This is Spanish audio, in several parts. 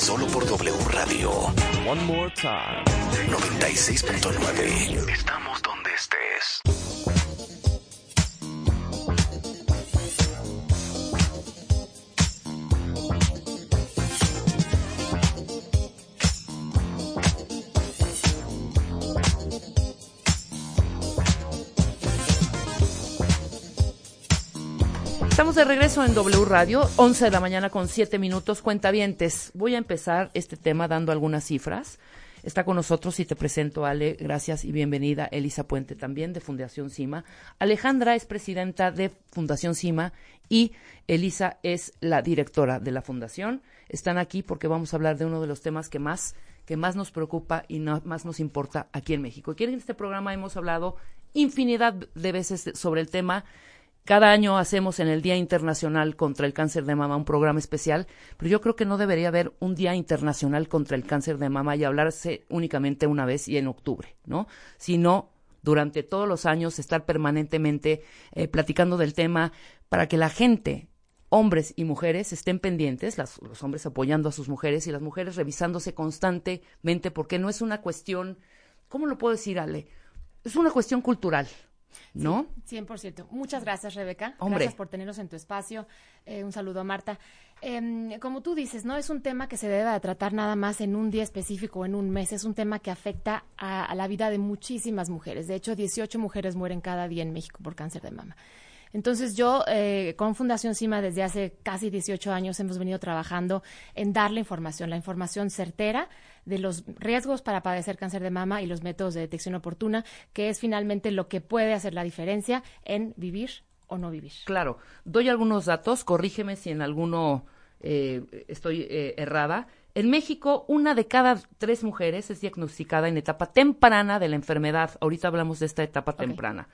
Solo por W Radio. One more time. 96.9. Estamos donde estés. De regreso en W Radio, 11 de la mañana con 7 minutos. Cuentavientes, voy a empezar este tema dando algunas cifras. Está con nosotros y te presento, Ale, gracias y bienvenida, Elisa Puente también de Fundación CIMA. Alejandra es presidenta de Fundación CIMA y Elisa es la directora de la fundación. Están aquí porque vamos a hablar de uno de los temas que más, que más nos preocupa y más nos importa aquí en México. Aquí en este programa hemos hablado infinidad de veces sobre el tema cada año hacemos en el Día Internacional contra el Cáncer de Mama un programa especial, pero yo creo que no debería haber un Día Internacional contra el Cáncer de Mama y hablarse únicamente una vez y en octubre, ¿no? Sino durante todos los años estar permanentemente eh, platicando del tema para que la gente, hombres y mujeres, estén pendientes, las- los hombres apoyando a sus mujeres y las mujeres revisándose constantemente, porque no es una cuestión, ¿cómo lo puedo decir, Ale? Es una cuestión cultural, ¿no? 100%. Muchas gracias, Rebeca. Hombre. Gracias por tenernos en tu espacio. Eh, un saludo a Marta. Em, como tú dices, no es un tema que se deba de tratar nada más en un día específico o en un mes. Es un tema que afecta a, a la vida de muchísimas mujeres. De hecho, 18 mujeres mueren cada día en México por cáncer de mama. Entonces yo eh, con Fundación CIMA desde hace casi 18 años hemos venido trabajando en dar la información, la información certera de los riesgos para padecer cáncer de mama y los métodos de detección oportuna, que es finalmente lo que puede hacer la diferencia en vivir o no vivir. Claro, doy algunos datos, corrígeme si en alguno eh, estoy eh, errada. En México, una de cada tres mujeres es diagnosticada en etapa temprana de la enfermedad. Ahorita hablamos de esta etapa temprana.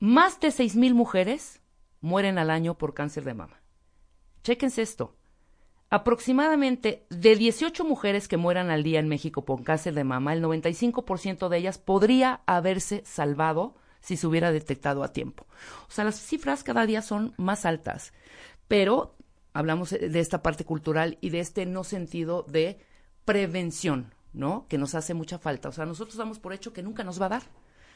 Más de seis mil mujeres mueren al año por cáncer de mama. Chéquense esto. Aproximadamente de 18 mujeres que mueran al día en México por cáncer de mama, el 95% de ellas podría haberse salvado si se hubiera detectado a tiempo. O sea, las cifras cada día son más altas, pero hablamos de esta parte cultural y de este no sentido de prevención, ¿no? Que nos hace mucha falta. O sea, nosotros damos por hecho que nunca nos va a dar.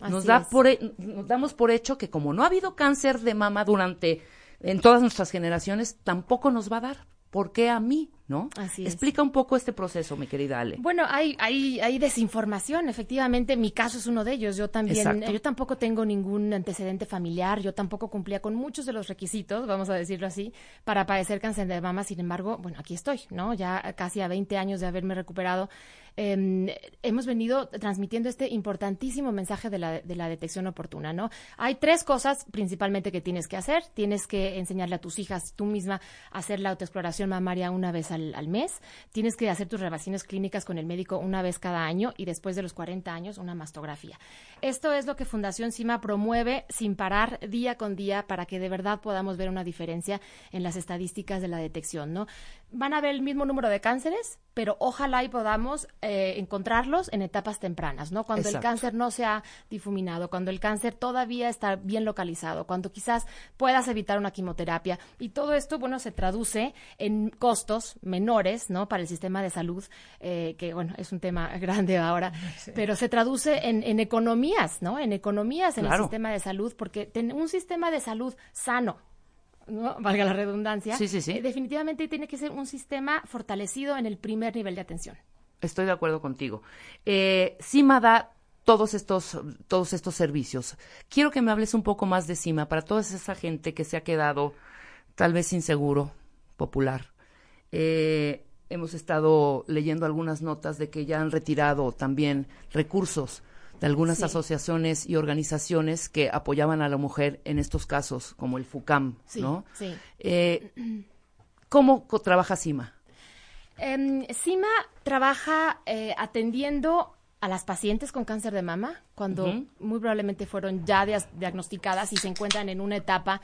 Nos, Así da es. por, he- nos damos por hecho que como no ha habido cáncer de mama durante en todas nuestras generaciones, tampoco nos va a dar. ¿Por qué a mí? ¿No? Así es. Explica un poco este proceso, mi querida Ale. Bueno, hay, hay, hay desinformación, efectivamente, mi caso es uno de ellos. Yo también, Exacto. yo tampoco tengo ningún antecedente familiar, yo tampoco cumplía con muchos de los requisitos, vamos a decirlo así, para padecer cáncer de mama. Sin embargo, bueno, aquí estoy, ¿no? Ya casi a 20 años de haberme recuperado. eh, hemos venido transmitiendo este importantísimo mensaje de la, de la detección oportuna, ¿no? Hay tres cosas principalmente que tienes que hacer. Tienes que enseñarle a tus hijas tú misma a hacer la autoexploración mamaria una vez al, al mes. Tienes que hacer tus revisiones clínicas con el médico una vez cada año y después de los 40 años una mastografía. Esto es lo que Fundación CIMA promueve sin parar día con día para que de verdad podamos ver una diferencia en las estadísticas de la detección, ¿no? Van a ver el mismo número de cánceres, pero ojalá y podamos eh, encontrarlos en etapas tempranas, ¿no? Cuando el cáncer no se ha difuminado, cuando el cáncer todavía está bien localizado, cuando quizás puedas evitar una quimioterapia. Y todo esto, bueno, se traduce en costos menores, ¿no? Para el sistema de salud, eh, que, bueno, es un tema grande ahora, pero se traduce en, en economías, ¿no? En economías en Claro. el sistema de salud, porque ten- un sistema de salud sano, ¿no? valga la redundancia, Sí, sí, sí. eh, definitivamente tiene que ser un sistema fortalecido en el primer nivel de atención. Estoy de acuerdo contigo. Eh, CIMA da todos estos, todos estos servicios. Quiero que me hables un poco más de CIMA para toda esa gente que se ha quedado tal vez inseguro, popular. Eh, hemos estado leyendo algunas notas de que ya han retirado también recursos de algunas Sí. asociaciones y organizaciones que apoyaban a la mujer en estos casos, como el FUCAM, Sí, ¿no? sí. Eh, ¿Cómo trabaja CIMA? Em, CIMA trabaja eh, atendiendo a las pacientes con cáncer de mama cuando muy probablemente fueron ya diagnosticadas y se encuentran en una etapa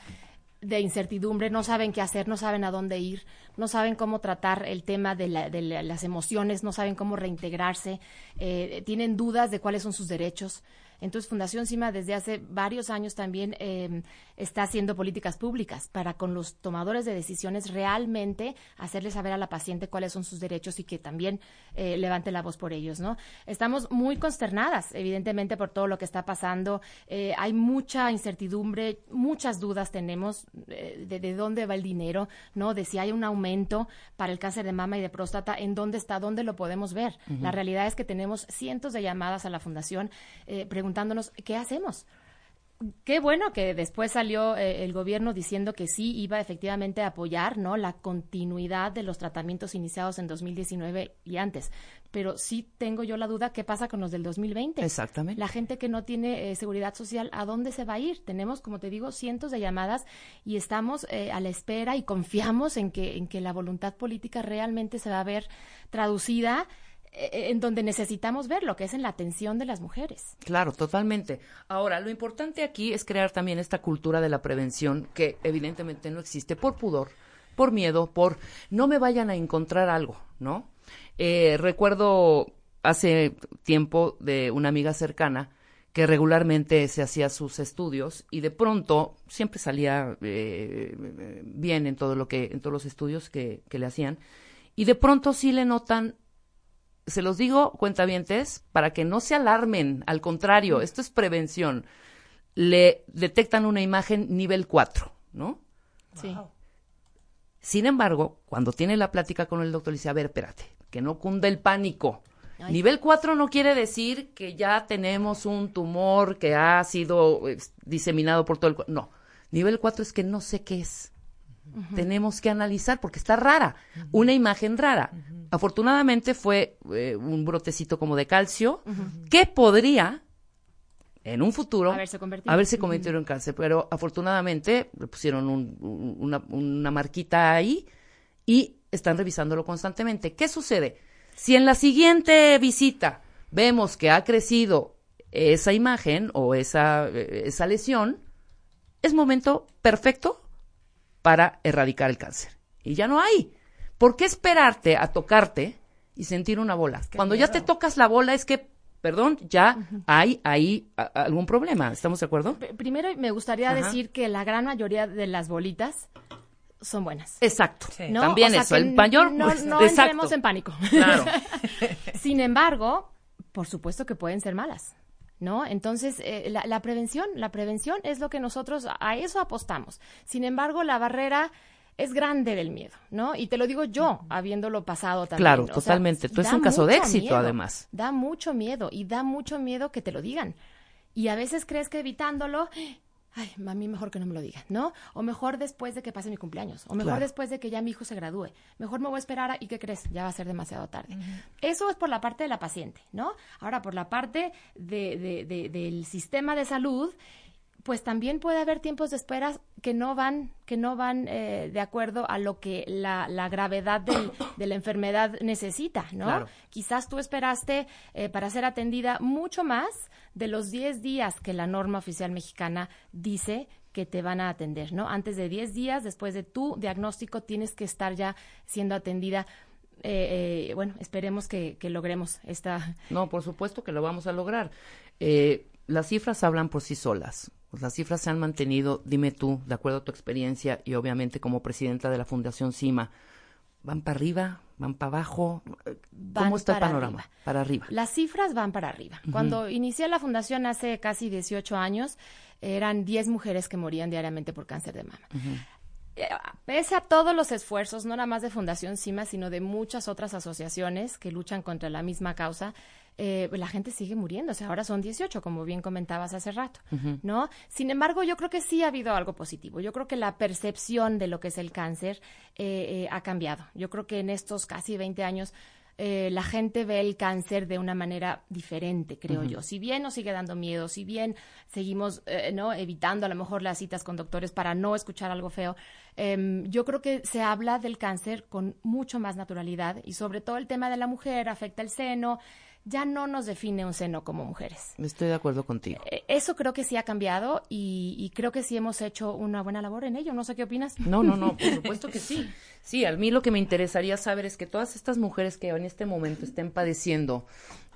de incertidumbre, no saben qué hacer, no saben a dónde ir, no saben cómo tratar el tema de, la- de la- las emociones, no saben cómo reintegrarse, eh, tienen dudas de cuáles son sus derechos. Entonces, Fundación CIMA desde hace varios años también eh, está haciendo políticas públicas para con los tomadores de decisiones realmente hacerle saber a la paciente cuáles son sus derechos y que también eh, levante la voz por ellos, ¿no? Estamos muy consternadas, evidentemente, por todo lo que está pasando. Eh, hay mucha incertidumbre, muchas dudas tenemos eh, de, de dónde va el dinero, ¿no? De si hay un aumento para el cáncer de mama y de próstata, en dónde está, dónde lo podemos ver. La realidad es que tenemos cientos de llamadas a la fundación eh, preguntándonos qué hacemos. Qué bueno que después salió eh, el gobierno diciendo que sí iba efectivamente a apoyar, ¿no? La continuidad de los tratamientos iniciados en 2019 y antes. Pero sí tengo yo la duda qué pasa con los del 2020. Exactamente. La gente que no tiene eh, seguridad social, ¿a dónde se va a ir? Tenemos, como te digo, cientos de llamadas y estamos eh, a la espera y confiamos en que, en que la voluntad política realmente se va a ver traducida en donde necesitamos verlo, que es en la atención de las mujeres. Claro, totalmente. Ahora, lo importante aquí es crear también esta cultura de la prevención que evidentemente no existe por pudor, por miedo, por no me vayan a encontrar algo, ¿no? Eh, recuerdo hace tiempo de una amiga cercana que regularmente se hacía sus estudios y de pronto siempre salía eh, bien en todo lo que en todos los estudios que, que le hacían y de pronto sí le notan se los digo, cuentavientes, para que no se alarmen. Al contrario, esto es prevención. Le detectan una imagen nivel 4, ¿no? Sí. Sin embargo, cuando tiene la plática con el doctor, le dice, a ver, espérate, que no cunde el pánico. Ay. Nivel 4 no quiere decir que ya tenemos un tumor que ha sido eh, diseminado por todo el cuerpo. No, nivel 4 es que no sé qué es. Tenemos que analizar porque está rara, una imagen rara. Afortunadamente fue eh, un brotecito como de calcio que podría en un futuro Haberse convertido. haberse convertido en cáncer, pero afortunadamente le pusieron un- un- una, una marquita ahí y están revisándolo constantemente. ¿Qué sucede? Si en la siguiente visita vemos que ha crecido esa imagen o esa, eh, esa lesión, es momento perfecto para erradicar el cáncer. Y ya no hay. ¿Por qué esperarte a tocarte y sentir una bola? Cuando ya te tocas la bola es que, perdón, ya hay ahí algún problema. ¿Estamos de acuerdo? P- Primero me gustaría Ajá. decir que la gran mayoría de las bolitas son buenas. Exacto. ¿no? También O sea, eso. que El mayor. No, pues, no entremos en pánico. Claro. Sin embargo, por supuesto que pueden ser malas. ¿No? Entonces, eh, la, la prevención, la prevención es lo que nosotros a eso apostamos. Sin embargo, la barrera es grande del miedo, ¿no? Y te lo digo yo, habiéndolo pasado también. Claro, O sea, totalmente. Tú da un caso de éxito, miedo, además. Da mucho miedo y da mucho miedo que te lo digan. Y a veces crees que evitándolo, ay, a mí mejor que no me lo digan, ¿no? O mejor después de que pase mi cumpleaños, o mejor Claro. después de que ya mi hijo se gradúe. Mejor me voy a esperar a- y ¿qué crees? Ya va a ser demasiado tarde. Eso es por la parte de la paciente, ¿no? Ahora, por la parte de- de- de- del sistema de salud, pues también puede haber tiempos de espera que no van, que no van eh, de acuerdo a lo que la, la gravedad del- de la enfermedad necesita, ¿no? Claro. Quizás tú esperaste eh, para ser atendida mucho más de los 10 días que la norma oficial mexicana dice que te van a atender, ¿no? Antes de 10 días, después de tu diagnóstico, tienes que estar ya siendo atendida. Eh, eh, bueno, esperemos que, que logremos esta, No, por supuesto que lo vamos a lograr. Eh, las cifras hablan por sí solas. Pues las cifras se han mantenido, dime tú, de acuerdo a tu experiencia y obviamente como presidenta de la Fundación CIMA, ¿van para arriba? ¿Van para abajo? ¿Cómo Van está el panorama? arriba. Para arriba. Las cifras van para arriba. Cuando inicié la fundación hace casi 18 años, eran 10 mujeres que morían diariamente por cáncer de mama. Eh, Pese a todos los esfuerzos, no nada más de Fundación CIMA, sino de muchas otras asociaciones que luchan contra la misma causa, eh, la gente sigue muriendo. O sea, ahora son 18, como bien comentabas hace rato, ¿no? Sin embargo, yo creo que sí ha habido algo positivo. Yo creo que la percepción de lo que es el cáncer eh, eh, ha cambiado. Yo creo que en estos casi 20 años eh, la gente ve el cáncer de una manera diferente, creo yo. Si bien nos sigue dando miedo, si bien seguimos eh, no evitando a lo mejor las citas con doctores para no escuchar algo feo, em, yo creo que se habla del cáncer con mucho más naturalidad y sobre todo el tema de la mujer afecta el seno ya no nos define un seno como mujeres. Estoy de acuerdo contigo. Eh, Eso creo que sí ha cambiado y, y, creo que sí hemos hecho una buena labor en ello. No sé qué opinas. No, no, no, por supuesto que sí. Sí, a mí lo que me interesaría saber es que todas estas mujeres que en este momento estén padeciendo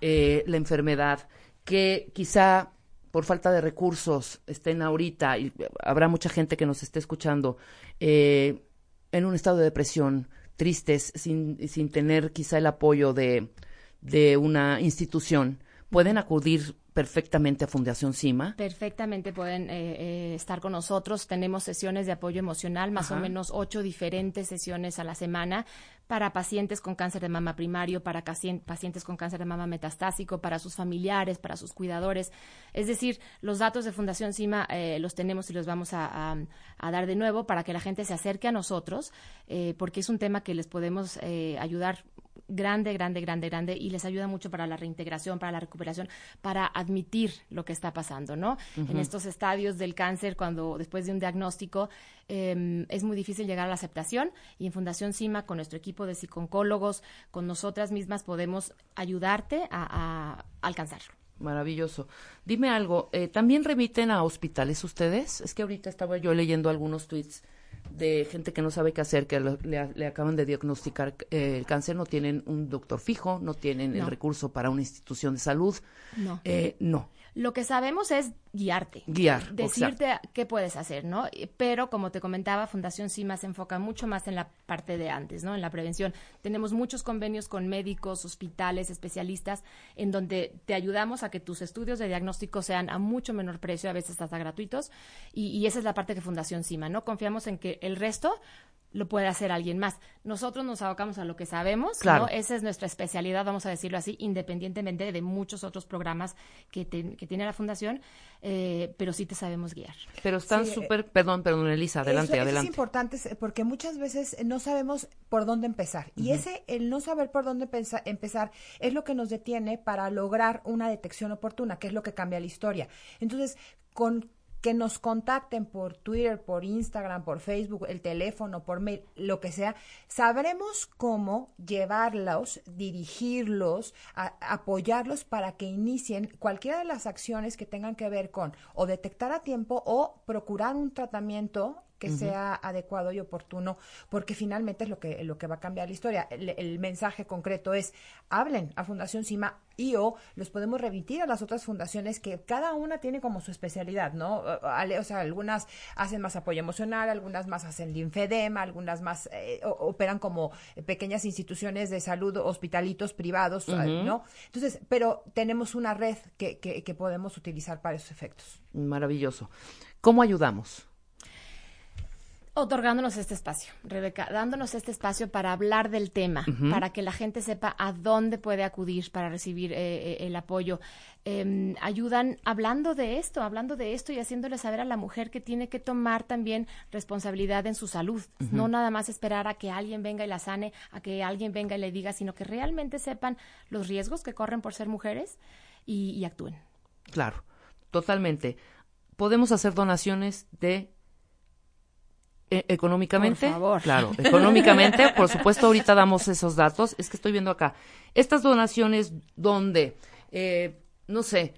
eh, la enfermedad, que quizá por falta de recursos estén ahorita, y habrá mucha gente que nos esté escuchando, eh, en un estado de depresión, tristes, sin, sin tener quizá el apoyo de de una institución pueden acudir perfectamente a Fundación CIMA. Perfectamente pueden eh, eh, estar con nosotros. Tenemos sesiones de apoyo emocional, más Ajá. o menos ocho diferentes sesiones a la semana para pacientes con cáncer de mama primario, para pacientes con cáncer de mama metastásico, para sus familiares, para sus cuidadores. Es decir, los datos de Fundación CIMA eh, los tenemos y los vamos a, a, a, dar de nuevo para que la gente se acerque a nosotros, eh, porque es un tema que les podemos ayudar grande, grande, grande, grande y les ayuda mucho para la reintegración, para la recuperación, para admitir lo que está pasando, ¿no? Uh -huh. En estos estadios del cáncer, cuando después de un diagnóstico eh, es muy difícil llegar a la aceptación y en Fundación CIMA, con nuestro equipo de psicólogos, con nosotras mismas, podemos ayudarte a, a alcanzarlo. Maravilloso. Dime algo, eh, ¿también remiten a hospitales ustedes? Es que ahorita estaba yo leyendo algunos tweets de gente que no sabe qué hacer, que le, le acaban de diagnosticar eh, el cáncer, no tienen un doctor fijo, no tienen no. el recurso para una institución de salud. No. Eh, no. Lo que sabemos es guiarte. Guiar. Decirte exacto. qué puedes hacer, ¿no? Pero, como te comentaba, Fundación CIMA se enfoca mucho más en la parte de antes, ¿no? En la prevención. Tenemos muchos convenios con médicos, hospitales, especialistas, en donde te ayudamos a que tus estudios de diagnóstico sean a mucho menor precio, a veces hasta gratuitos. Y, y esa es la parte que Fundación CIMA, ¿no? Confiamos en que el resto lo puede hacer alguien más. Nosotros nos abocamos a lo que sabemos, claro. ¿no? Esa es nuestra especialidad, vamos a decirlo así, independientemente de muchos otros programas que, te, que tiene la Fundación, eh, pero sí te sabemos guiar. Pero están súper, sí, perdón, perdón, Elisa, adelante, eso, adelante. es importante porque muchas veces no sabemos por dónde empezar. Uh -huh. Y ese, el no saber por dónde empezar, es lo que nos detiene para lograr una detección oportuna, que es lo que cambia la historia. Entonces, con que nos contacten por Twitter, por Instagram, por Facebook, el teléfono, por mail, lo que sea, sabremos cómo llevarlos, dirigirlos, apoyarlos para que inicien cualquiera de las acciones que tengan que ver con o detectar a tiempo o procurar un tratamiento que uh -huh. sea adecuado y oportuno, porque finalmente es lo que, lo que va a cambiar la historia. El, el, mensaje concreto es, hablen a Fundación CIMA y o los podemos remitir a las otras fundaciones que cada una tiene como su especialidad, ¿no? O sea, algunas hacen más apoyo emocional, algunas más hacen linfedema, algunas más eh, operan como pequeñas instituciones de salud, hospitalitos privados, uh -huh. ¿no? Entonces, pero tenemos una red que, que, que podemos utilizar para esos efectos. Maravilloso. ¿Cómo ayudamos? Otorgándonos este espacio, Rebeca, dándonos este espacio para hablar del tema, uh -huh. para que la gente sepa a dónde puede acudir para recibir eh, el apoyo. Eh, ayudan hablando de esto, hablando de esto y haciéndole saber a la mujer que tiene que tomar también responsabilidad en su salud. Uh -huh. No nada más esperar a que alguien venga y la sane, a que alguien venga y le diga, sino que realmente sepan los riesgos que corren por ser mujeres y, y actúen. Claro, totalmente. Podemos hacer donaciones de eh, económicamente, por favor. claro, económicamente, por supuesto, ahorita damos esos datos. Es que estoy viendo acá estas donaciones donde, eh, no sé,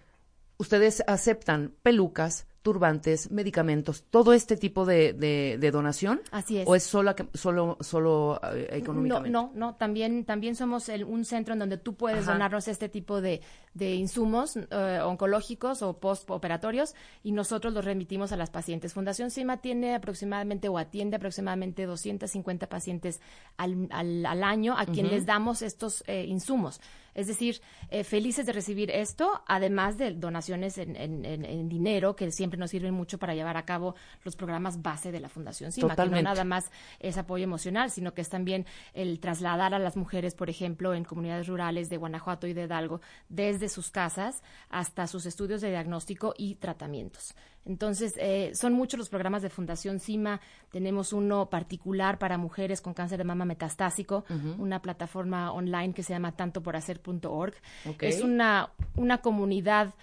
ustedes aceptan pelucas, turbantes, medicamentos, todo este tipo de, de, de donación. Así es. ¿O es solo, solo, solo eh, económicamente? No, no, no. También, también somos el, un centro en donde tú puedes Ajá. donarnos este tipo de, de insumos eh, oncológicos o postoperatorios y nosotros los remitimos a las pacientes. Fundación CIMA tiene aproximadamente o atiende aproximadamente 250 pacientes al, al, al año a quien uh -huh. les damos estos eh, insumos. Es decir, eh, felices de recibir esto, además de donaciones en, en, en, en dinero que siempre nos sirven mucho para llevar a cabo los programas base de la Fundación CIMA, que no nada más es apoyo emocional, sino que es también el trasladar a las mujeres, por ejemplo, en comunidades rurales de Guanajuato y de Hidalgo, desde sus casas hasta sus estudios de diagnóstico y tratamientos. Entonces, eh, son muchos los programas de Fundación CIMA. Tenemos uno particular para mujeres con cáncer de mama metastásico, una plataforma online que se llama tantoporhacer.org. Ok. Es una, una comunidad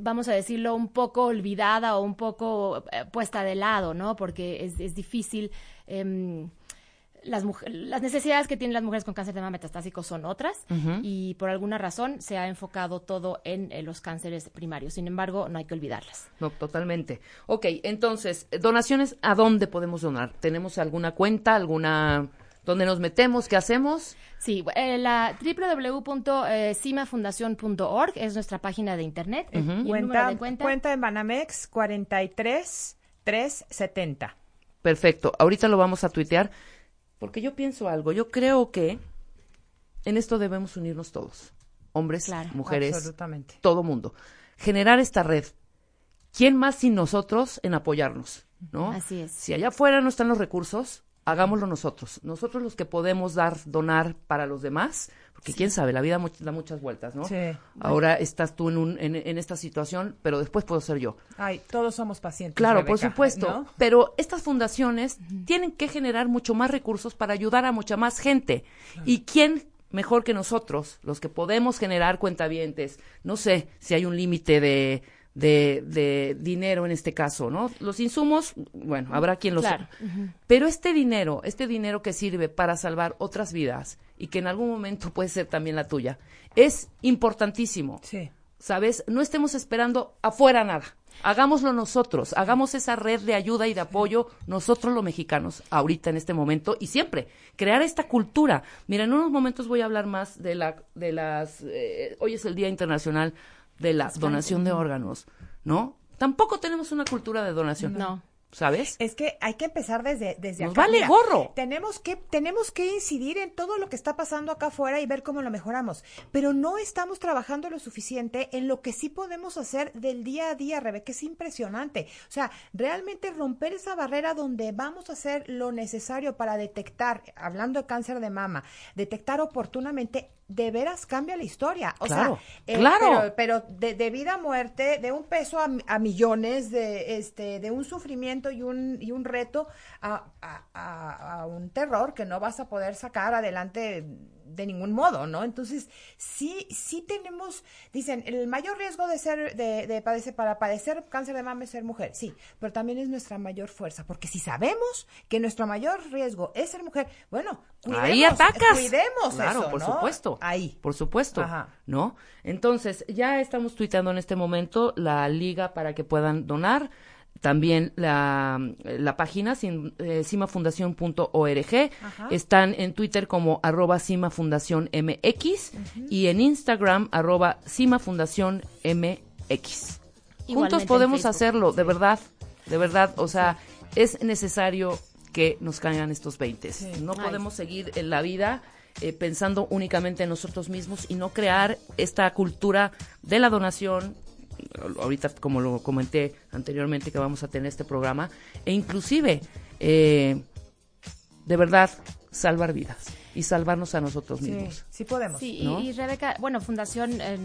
vamos a decirlo, un poco olvidada o un poco eh, puesta de lado, ¿no? Porque es, es difícil. em, las, mujer- las necesidades que tienen las mujeres con cáncer de mama metastásico son otras y por alguna razón se ha enfocado todo en, eh, los cánceres primarios. Sin embargo, no hay que olvidarlas. No, totalmente. Ok, entonces, donaciones, ¿a dónde podemos donar? ¿Tenemos alguna cuenta, alguna... ¿Dónde nos metemos? ¿Qué hacemos? Sí, eh, la www.cimafundación.org es nuestra página de internet y el número Cuenta, de cuenta. cuenta en Banamex 43370. Perfecto. Ahorita lo vamos a tuitear porque yo pienso algo. Yo creo que en esto debemos unirnos todos. Hombres, Claro. mujeres, Absolutamente. todo mundo. Generar esta red. ¿Quién más sin nosotros en apoyarnos? ¿No? Así es. Si allá afuera no están los recursos, hagámoslo nosotros. Nosotros los que podemos dar, donar para los demás, porque quién sabe, la vida da muchas vueltas, ¿no? Sí. Ahora estás tú en, un, en, en esta situación, pero después puedo ser yo. Ay, todos somos pacientes. Claro, por supuesto. ¿no? Pero estas fundaciones tienen que generar mucho más recursos para ayudar a mucha más gente. ¿Y quién mejor que nosotros, los que podemos generar cuentavientes? No sé si hay un límite de, de, de dinero en este caso, ¿no? Los insumos, bueno, habrá quien los... Claro. Pero este dinero, este dinero que sirve para salvar otras vidas y que en algún momento puede ser también la tuya, es importantísimo. Sí. ¿sabes? No estemos esperando afuera nada. Hagámoslo nosotros, hagamos esa red de ayuda y de apoyo nosotros los mexicanos, ahorita en este momento y siempre, crear esta cultura. Mira, en unos momentos voy a hablar más de la, de las, eh, hoy es el Día Internacional de la donación de órganos, ¿no? Tampoco tenemos una cultura de donación. No. ¿Sabes? Es que hay que empezar desde, desde Nos acá. vale gorro. Tenemos que, tenemos que incidir en todo lo que está pasando acá afuera y ver cómo lo mejoramos. Pero no estamos trabajando lo suficiente en lo que sí podemos hacer del día a día, Rebeca. Es impresionante. O sea, realmente romper esa barrera donde vamos a hacer lo necesario para detectar, hablando de cáncer de mama, detectar oportunamente, de veras cambia la historia. O Claro, sea, eh, claro. pero pero de, de vida a muerte, de un peso a, a millones, de este, de un sufrimiento y un, y un reto a, a- a- a un terror que no vas a poder sacar adelante de ningún modo, ¿no? Entonces, sí, sí tenemos, dicen, el mayor riesgo de ser, de, de padecer, para padecer cáncer de mama es ser mujer, sí, pero también es nuestra mayor fuerza, porque si sabemos que nuestro mayor riesgo es ser mujer, bueno, cuidemos, Ahí atacas. cuidemos Claro, eso, por ¿no? supuesto. Ahí. Por supuesto. Ajá. ¿No? Entonces, ya estamos tuiteando en este momento la liga para que puedan donar. También la, la página eh, cimafundación.org. Están en Twitter como arroba cimafundación MX y en Instagram arroba Juntos podemos Facebook. hacerlo, de verdad, de verdad. O sea, es necesario que nos caigan estos 20. No Ay. podemos seguir en la vida eh, pensando únicamente en nosotros mismos y no crear esta cultura de la donación. Ahorita, como lo comenté anteriormente, que vamos a tener este programa, e inclusive, eh, de verdad, salvar vidas y salvarnos a nosotros Sí, mismos. sí podemos. Sí, y- ¿no? y, Rebeca, bueno, Fundación, eh,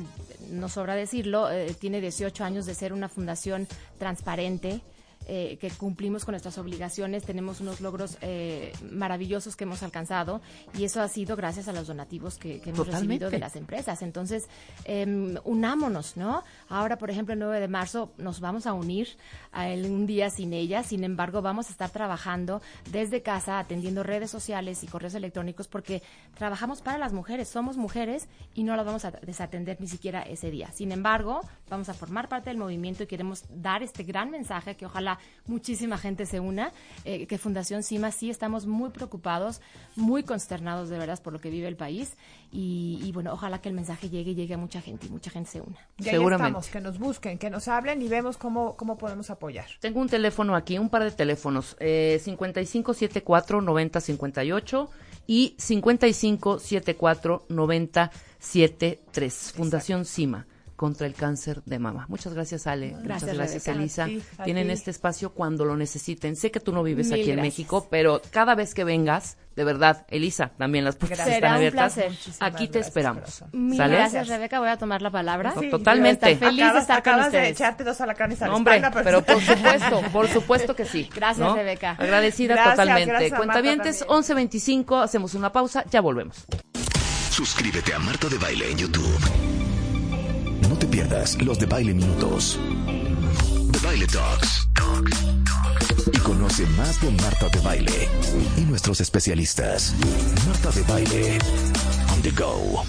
no sobra decirlo, eh, tiene 18 años de ser una fundación transparente. Eh, que cumplimos con nuestras obligaciones, tenemos unos logros eh, maravillosos que hemos alcanzado y eso ha sido gracias a los donativos que, que hemos Totalmente. recibido de las empresas. Entonces, em, unámonos, ¿no? Ahora, por ejemplo, el 9 de marzo nos vamos a unir a el- un día sin ellas, sin embargo, vamos a estar trabajando desde casa, atendiendo redes sociales y correos electrónicos, porque trabajamos para las mujeres, somos mujeres y no las vamos a desatender ni siquiera ese día. Sin embargo, vamos a formar parte del movimiento y queremos dar este gran mensaje que ojalá muchísima gente se una, eh, que Fundación CIMA sí estamos muy preocupados, muy consternados de veras por lo que vive el país y, y bueno, ojalá que el mensaje llegue y llegue a mucha gente y mucha gente se una. Y ahí Seguramente. estamos, que nos busquen, que nos hablen y vemos cómo, cómo podemos apoyar. Tengo un teléfono aquí, un par de teléfonos, eh, 5574-9058 y 5574-9073, Fundación CIMA, contra el cáncer de mama. Muchas gracias, Ale. Muchas Gracias. Elisa. A ti, a Tienen ti. este espacio cuando lo necesiten. Sé que tú no vives Mil aquí en gracias. México, pero cada vez que vengas, de verdad, Elisa, también las puertas Gracias. están Será un abiertas. placer. Muchísimas Aquí te gracias, esperamos. Mil ¿Sale? gracias, Rebeca. Voy a tomar la palabra. Sí, totalmente. estar feliz de acabas, estar con acabas de echarte dos alacranes a la No, hombre, espalda, pero por supuesto, por supuesto que sí. Gracias, ¿no? Rebeca. Agradecida Gracias, totalmente. Cuentavientes, también. 11.25, hacemos una pausa, ya volvemos. Suscríbete a Marta de Baile en YouTube. Pierdas los de Baile Minutos. De Baile Talks. Y conoce más de Marta de Baile y nuestros especialistas. Marta de Baile. On the go.